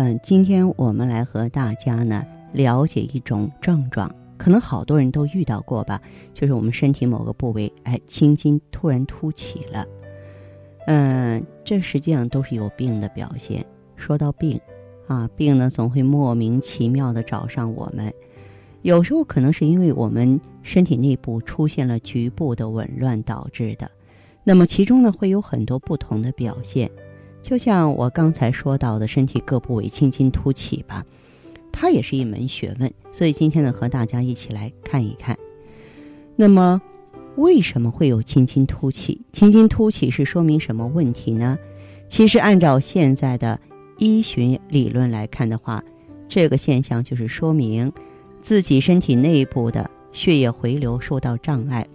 嗯，今天我们来和大家呢了解一种症状，可能好多人都遇到过吧，就是我们身体某个部位，哎，青筋突然凸起了。嗯，这实际上都是有病的表现。说到病，啊，病呢总会莫名其妙的找上我们，有时候可能是因为我们身体内部出现了局部的紊乱导致的，那么其中呢会有很多不同的表现。就像我刚才说到的，身体各部位青筋凸起吧，它也是一门学问。所以今天呢，和大家一起来看一看。那么，为什么会有青筋凸起？青筋凸起是说明什么问题呢？其实，按照现在的医学理论来看的话，这个现象就是说明自己身体内部的血液回流受到障碍。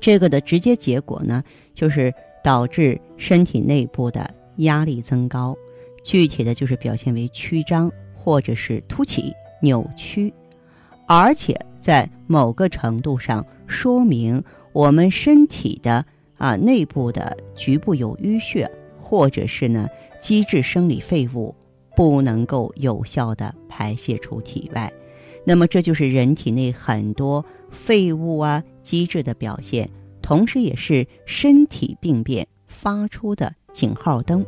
这个的直接结果呢，就是导致身体内部的。压力增高，具体的就是表现为曲张或者是凸起、扭曲，而且在某个程度上说明我们身体的啊内部的局部有淤血，或者是呢机制生理废物不能够有效的排泄出体外，那么这就是人体内很多废物啊机制的表现，同时也是身体病变发出的。警号灯，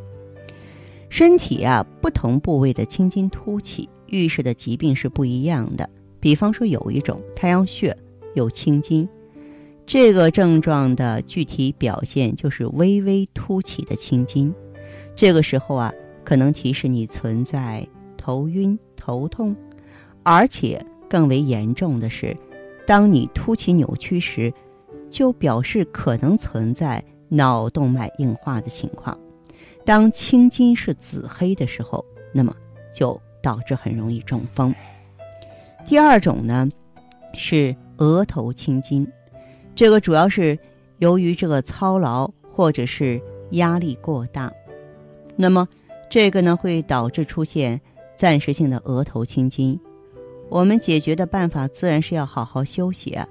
身体啊不同部位的青筋凸起，预示的疾病是不一样的。比方说，有一种太阳穴有青筋，这个症状的具体表现就是微微凸起的青筋。这个时候啊，可能提示你存在头晕、头痛，而且更为严重的是，当你凸起扭曲时，就表示可能存在。脑动脉硬化的情况，当青筋是紫黑的时候，那么就导致很容易中风。第二种呢，是额头青筋，这个主要是由于这个操劳或者是压力过大，那么这个呢会导致出现暂时性的额头青筋。我们解决的办法自然是要好好休息啊。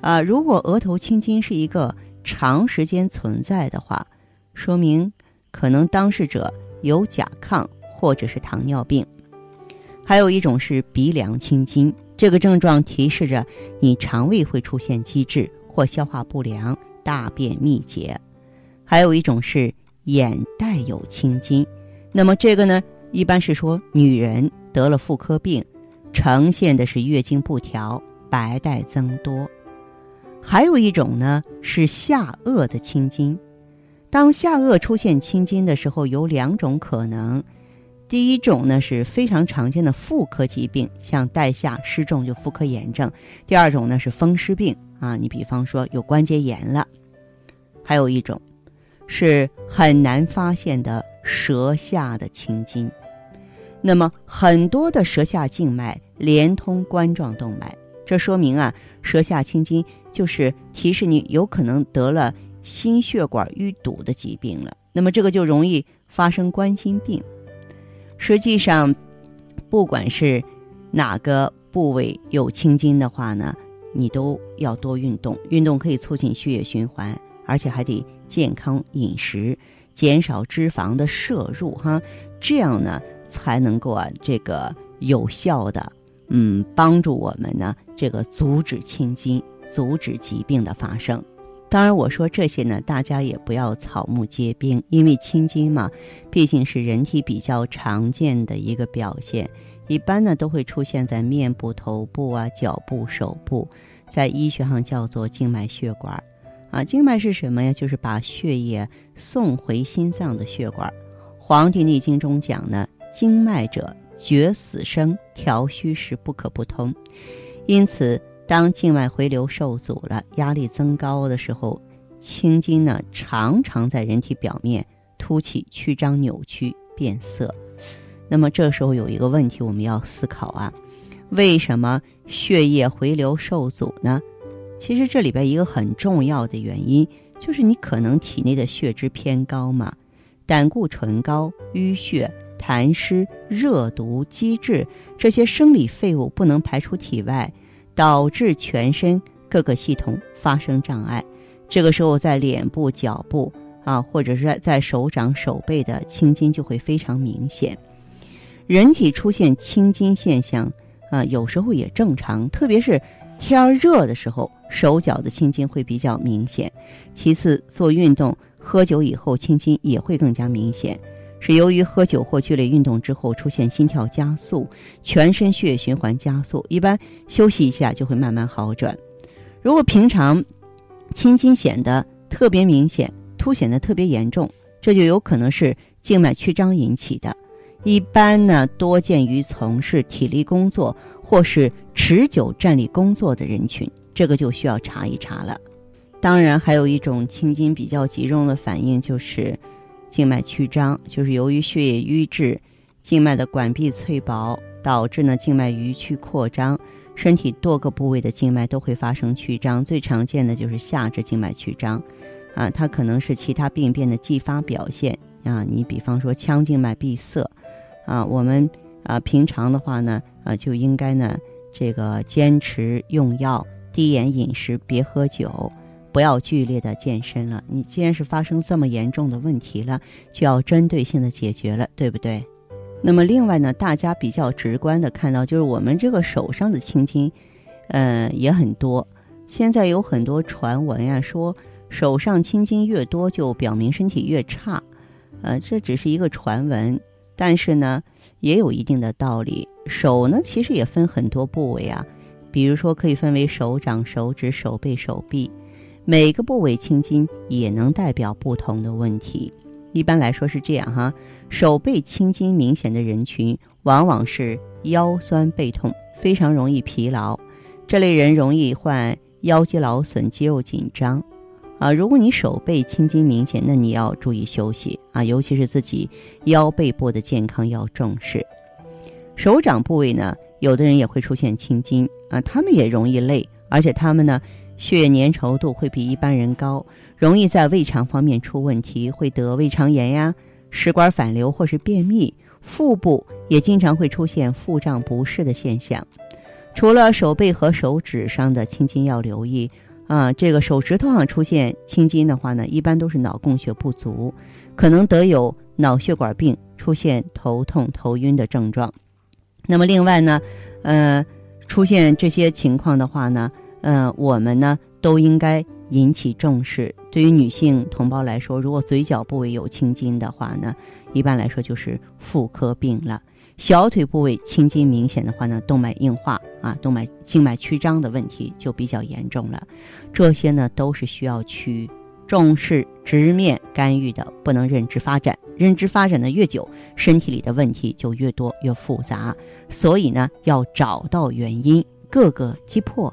啊，如果额头青筋是一个。长时间存在的话，说明可能当事者有甲亢或者是糖尿病。还有一种是鼻梁青筋，这个症状提示着你肠胃会出现积滞或消化不良、大便秘结。还有一种是眼袋有青筋，那么这个呢，一般是说女人得了妇科病，呈现的是月经不调、白带增多。还有一种呢是下颚的青筋，当下颚出现青筋的时候，有两种可能。第一种呢是非常常见的妇科疾病，像带下失重就妇科炎症；第二种呢是风湿病啊，你比方说有关节炎了。还有一种是很难发现的舌下的青筋，那么很多的舌下静脉连通冠状动脉。这说明啊，舌下青筋就是提示你有可能得了心血管淤堵的疾病了。那么这个就容易发生冠心病。实际上，不管是哪个部位有青筋的话呢，你都要多运动。运动可以促进血液循环，而且还得健康饮食，减少脂肪的摄入哈，这样呢才能够啊这个有效的。嗯，帮助我们呢，这个阻止青筋，阻止疾病的发生。当然，我说这些呢，大家也不要草木皆兵，因为青筋嘛，毕竟是人体比较常见的一个表现，一般呢都会出现在面部、头部啊、脚部、手部，在医学上叫做静脉血管。啊，静脉是什么呀？就是把血液送回心脏的血管。《黄帝内经》中讲呢，经脉者。绝死生，调虚实不可不通。因此，当静脉回流受阻了，压力增高的时候，青筋呢常常在人体表面凸起、曲张、扭曲、变色。那么这时候有一个问题我们要思考啊，为什么血液回流受阻呢？其实这里边一个很重要的原因就是你可能体内的血脂偏高嘛，胆固醇高、淤血、痰湿、热毒、积滞这些生理废物不能排出体外，导致全身各个系统发生障碍。这个时候在脸部、脚部啊，或者是在手掌、手背的青筋就会非常明显。人体出现青筋现象啊，有时候也正常，特别是天热的时候，手脚的青筋会比较明显。其次，做运动、喝酒以后，青筋也会更加明显，是由于喝酒或剧烈运动之后出现心跳加速，全身血液循环加速，一般休息一下就会慢慢好转。如果平常青筋显得特别明显，凸显的特别严重，这就有可能是静脉曲张引起的。一般呢，多见于从事体力工作或是持久站立工作的人群，这个就需要查一查了。当然，还有一种青筋比较集中的反应就是静脉曲张，就是由于血液瘀滞，静脉的管壁脆薄，导致呢静脉迂曲扩张，身体多个部位的静脉都会发生曲张。最常见的就是下肢静脉曲张，啊，它可能是其他病变的继发表现啊。你比方说腔静脉闭塞。啊，我们啊，平常的话呢，啊，就应该呢，这个坚持用药、低盐饮食，别喝酒，不要剧烈的健身了。你既然是发生这么严重的问题了，就要针对性的解决了，对不对？那么另外呢，大家比较直观的看到，就是我们这个手上的青筋，呃，也很多。现在有很多传闻呀，说手上青筋越多，就表明身体越差。呃，这只是一个传闻。但是呢，也有一定的道理。手呢，其实也分很多部位啊，比如说可以分为手掌、手指、手背、手臂，每个部位青筋也能代表不同的问题。一般来说是这样哈，手背青筋明显的人群，往往是腰酸背痛，非常容易疲劳，这类人容易患腰肌劳损、肌肉紧张。啊，如果你手背青筋明显，那你要注意休息啊，尤其是自己腰背部的健康要重视。手掌部位呢，有的人也会出现青筋啊，他们也容易累，而且他们呢血液粘稠度会比一般人高，容易在胃肠方面出问题，会得胃肠炎呀、食管反流或是便秘。腹部也经常会出现腹胀不适的现象。除了手背和手指上的青筋要留意。啊，这个手指头上出现青筋的话呢，一般都是脑供血不足，可能得有脑血管病，出现头痛、头晕的症状。那么另外呢，呃，出现这些情况的话呢，呃，我们呢都应该引起重视。对于女性同胞来说，如果嘴角部位有青筋的话呢，一般来说就是妇科病了。小腿部位青筋明显的话呢，动脉硬化啊，动脉静脉曲张的问题就比较严重了。这些呢都是需要去重视、直面干预的，不能认知发展。认知发展的越久，身体里的问题就越多、越复杂。所以呢，要找到原因，各个击破